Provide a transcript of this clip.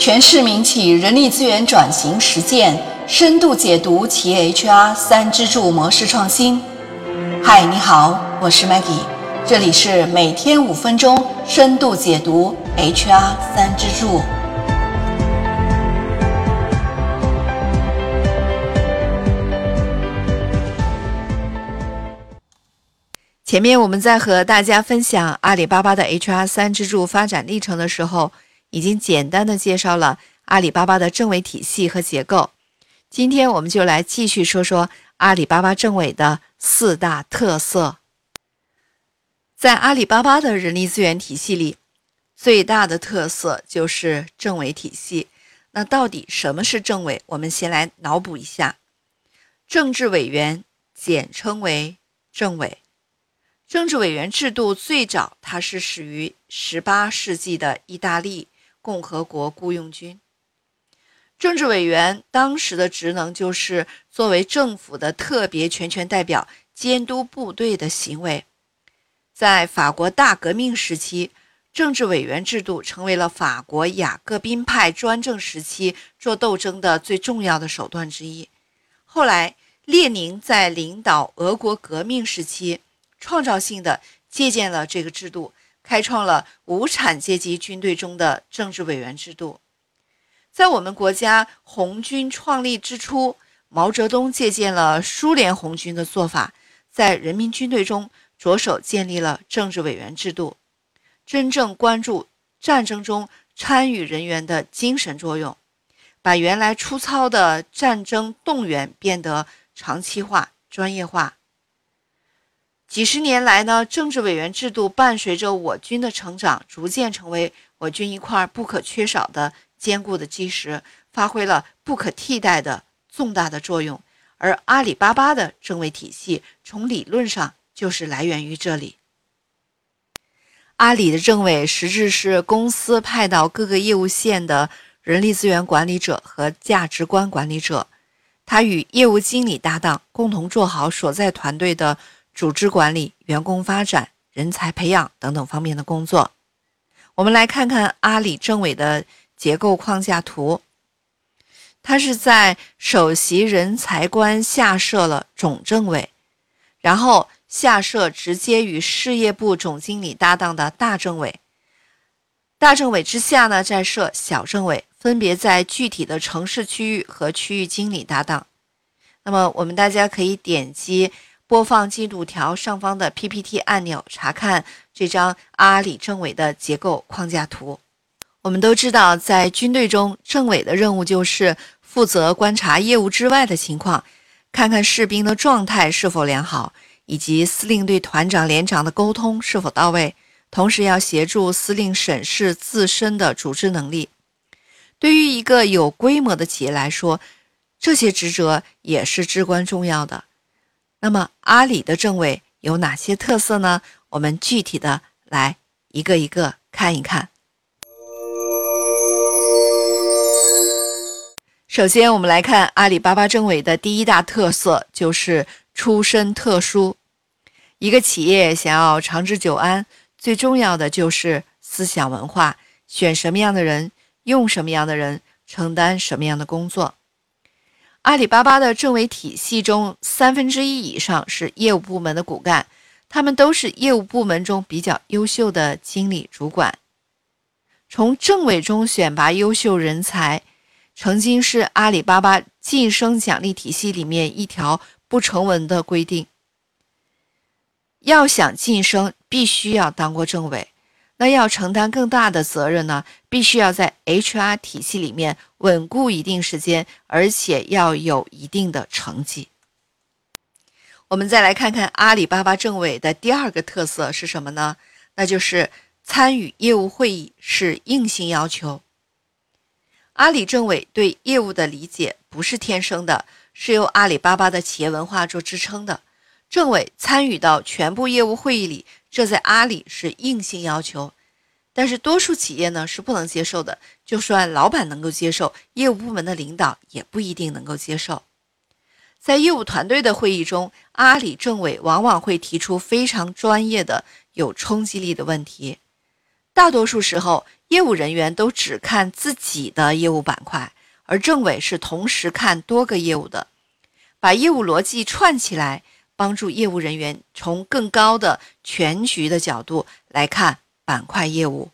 全市民企人力资源转型实践深度解读企业 HR 三支柱模式创新。嗨，你好，我是 Maggie，这里是每天五分钟深度解读 HR 三支柱。前面我们在和大家分享阿里巴巴的 HR 三支柱发展历程的时候，已经简单的介绍了阿里巴巴的政委体系和结构。今天我们就来继续说说阿里巴巴政委的四大特色。在阿里巴巴的人力资源体系里，最大的特色就是政委体系。那到底什么是政委？我们先来脑补一下：政治委员，简称为政委。政治委员制度最早，它是始于十八世纪的意大利共和国雇佣军。政治委员当时的职能就是作为政府的特别全权代表，监督部队的行为。在法国大革命时期，政治委员制度成为了法国雅各宾派专政时期做斗争的最重要的手段之一。后来，列宁在领导俄国革命时期。创造性的借鉴了这个制度，开创了无产阶级军队中的政治委员制度。在我们国家红军创立之初，毛泽东借鉴了苏联红军的做法，在人民军队中着手建立了政治委员制度，真正关注战争中参与人员的精神作用，把原来粗糙的战争动员变得长期化、专业化。几十年来呢，政治委员制度伴随着我军的成长，逐渐成为我军一块不可缺少的坚固的基石，发挥了不可替代的重大的作用。而阿里巴巴的政委体系，从理论上就是来源于这里。阿里的政委实质是公司派到各个业务线的人力资源管理者和价值观管理者，他与业务经理搭档，共同做好所在团队的。组织管理、员工发展、人才培养等等方面的工作，我们来看看阿里政委的结构框架图。它是在首席人才官下设了总政委，然后下设直接与事业部总经理搭档的大政委，大政委之下呢再设小政委，分别在具体的城市区域和区域经理搭档。那么我们大家可以点击。播放进度条上方的 PPT 按钮，查看这张阿里政委的结构框架图。我们都知道，在军队中，政委的任务就是负责观察业务之外的情况，看看士兵的状态是否良好，以及司令对团长、连长的沟通是否到位，同时要协助司令审视自身的组织能力。对于一个有规模的企业来说，这些职责也是至关重要的。那么阿里的政委有哪些特色呢？我们具体的来一个一个看一看。首先，我们来看阿里巴巴政委的第一大特色，就是出身特殊。一个企业想要长治久安，最重要的就是思想文化，选什么样的人，用什么样的人，承担什么样的工作。阿里巴巴的政委体系中，三分之一以上是业务部门的骨干，他们都是业务部门中比较优秀的经理主管。从政委中选拔优秀人才，曾经是阿里巴巴晋升奖励体系里面一条不成文的规定。要想晋升，必须要当过政委。那要承担更大的责任呢？必须要在 HR 体系里面稳固一定时间，而且要有一定的成绩。我们再来看看阿里巴巴政委的第二个特色是什么呢？那就是参与业务会议是硬性要求。阿里政委对业务的理解不是天生的，是由阿里巴巴的企业文化做支撑的。政委参与到全部业务会议里，这在阿里是硬性要求，但是多数企业呢是不能接受的。就算老板能够接受，业务部门的领导也不一定能够接受。在业务团队的会议中，阿里政委往往会提出非常专业的、有冲击力的问题。大多数时候，业务人员都只看自己的业务板块，而政委是同时看多个业务的，把业务逻辑串起来，帮助业务人员从更高的全局的角度来看板块业务。